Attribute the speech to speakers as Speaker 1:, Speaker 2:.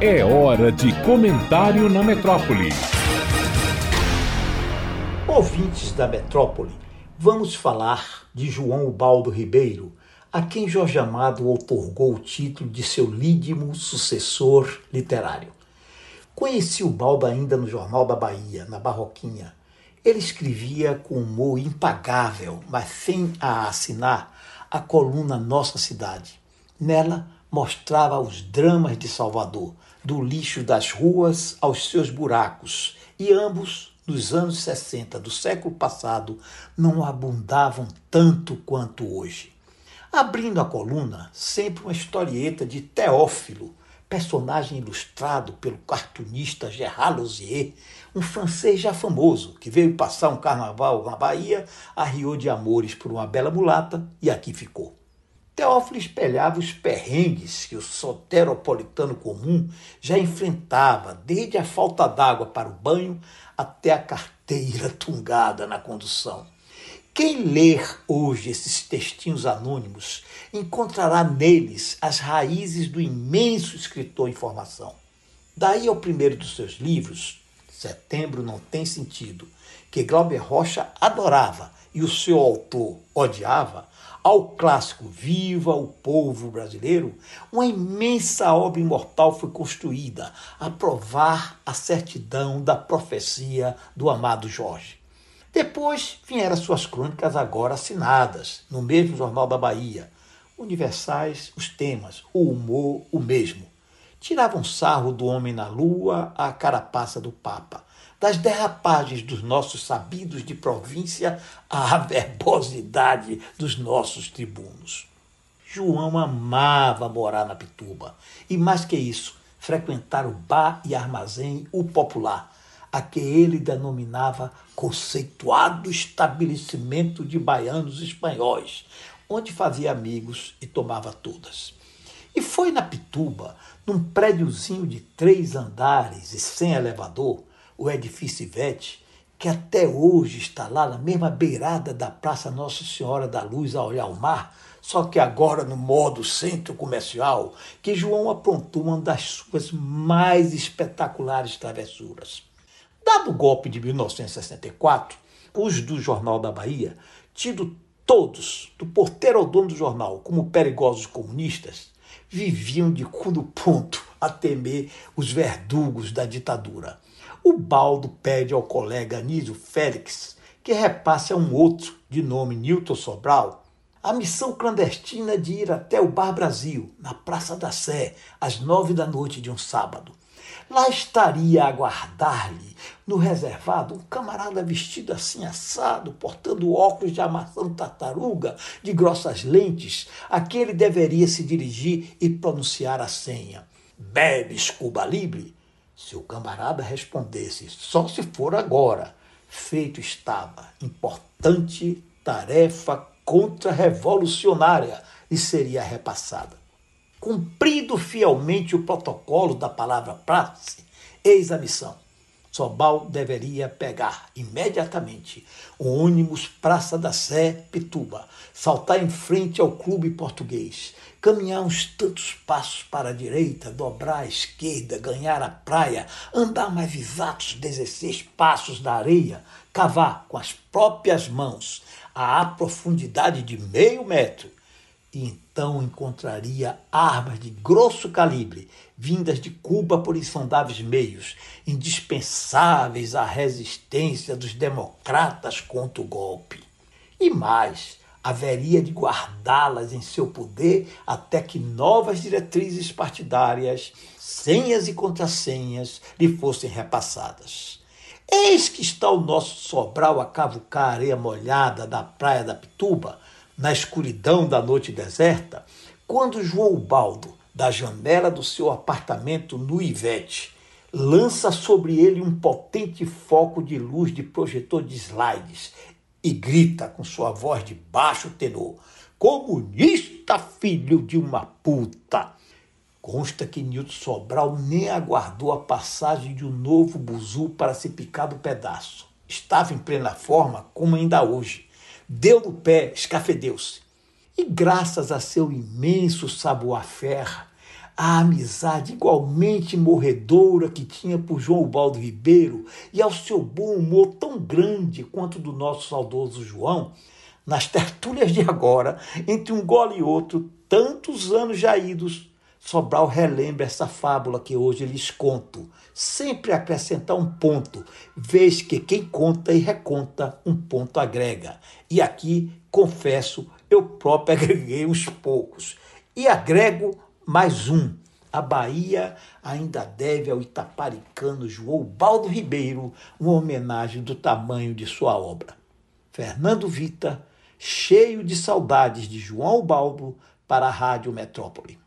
Speaker 1: É hora de comentário na metrópole.
Speaker 2: Ouvintes da metrópole, vamos falar de João Baldo Ribeiro, a quem Jorge Amado outorgou o título de seu lídimo sucessor literário. Conheci o Baldo ainda no Jornal da Bahia, na Barroquinha. Ele escrevia com humor impagável, mas sem a assinar, a coluna Nossa Cidade. Nela, mostrava os dramas de Salvador, do lixo das ruas aos seus buracos, e ambos, nos anos 60 do século passado, não abundavam tanto quanto hoje. Abrindo a coluna, sempre uma historieta de Teófilo, personagem ilustrado pelo cartunista Gerard Lausier, um francês já famoso, que veio passar um carnaval na Bahia, arriou de amores por uma bela mulata e aqui ficou. Teófilo espelhava os perrengues que o soteropolitano comum já enfrentava, desde a falta d'água para o banho até a carteira tungada na condução. Quem ler hoje esses textinhos anônimos encontrará neles as raízes do imenso escritor em formação. Daí ao primeiro dos seus livros, Setembro Não Tem Sentido, que Glauber Rocha adorava e o seu autor odiava, ao clássico Viva o Povo Brasileiro, uma imensa obra imortal foi construída a provar a certidão da profecia do amado Jorge. Depois vieram suas crônicas agora assinadas, no mesmo Jornal da Bahia. Universais os temas, o humor o mesmo. Tiravam sarro do homem na lua à carapaça do Papa, das derrapagens dos nossos sabidos de província à verbosidade dos nossos tribunos. João amava morar na Pituba e, mais que isso, frequentar o bar e armazém O Popular, a que ele denominava conceituado estabelecimento de baianos espanhóis, onde fazia amigos e tomava todas. E foi na Pituba, num prédiozinho de três andares e sem elevador, o edifício Ivete, que até hoje está lá na mesma beirada da Praça Nossa Senhora da Luz a olhar o mar, só que agora no modo centro comercial, que João aprontou uma das suas mais espetaculares travessuras. Dado o golpe de 1964, os do Jornal da Bahia, tido todos, do porteiro ao dono do jornal, como perigosos comunistas, viviam de cu no ponto a temer os verdugos da ditadura. O Baldo pede ao colega Anísio Félix que repasse a um outro, de nome Newton Sobral, a missão clandestina de ir até o Bar Brasil, na Praça da Sé, às nove da noite de um sábado. Lá estaria a aguardar-lhe, no reservado, um camarada vestido assim assado, portando óculos de armação tartaruga, de grossas lentes, a que ele deveria se dirigir e pronunciar a senha. Bebes Cuba Libre? Se o camarada respondesse, só se for agora, feito estava. Importante tarefa contra-revolucionária e seria repassada. Cumprido fielmente o protocolo da palavra praxe, eis a missão. Sobal deveria pegar imediatamente o ônibus Praça da Sé, Pituba, saltar em frente ao clube português, caminhar uns tantos passos para a direita, dobrar à esquerda, ganhar a praia, andar mais exatos 16 passos da areia, cavar com as próprias mãos a profundidade de meio metro e então encontraria armas de grosso calibre, vindas de Cuba por insondáveis meios, indispensáveis à resistência dos democratas contra o golpe. E mais, haveria de guardá-las em seu poder até que novas diretrizes partidárias, senhas e contrassenhas, lhe fossem repassadas. Eis que está o nosso Sobral a cavucar a areia molhada da praia da Pituba, na escuridão da noite deserta, quando João Baldo, da janela do seu apartamento no Ivete, lança sobre ele um potente foco de luz de projetor de slides e grita com sua voz de baixo tenor: Comunista, filho de uma puta! Consta que Nilton Sobral nem aguardou a passagem de um novo buzu para se picar do pedaço. Estava em plena forma, como ainda hoje deu no pé, escafedeu-se. E graças a seu imenso savoir-faire, a amizade igualmente morredora que tinha por João Baldo Ribeiro e ao seu bom humor tão grande quanto do nosso saudoso João, nas tertúlias de agora, entre um gole e outro, tantos anos já idos, Sobral relembra essa fábula que hoje lhes conto, sempre acrescentar um ponto, vez que quem conta e reconta um ponto agrega. E aqui, confesso, eu próprio agreguei uns poucos. E agrego mais um. A Bahia ainda deve ao itaparicano João Baldo Ribeiro uma homenagem do tamanho de sua obra. Fernando Vita, cheio de saudades de João Baldo, para a Rádio Metrópole.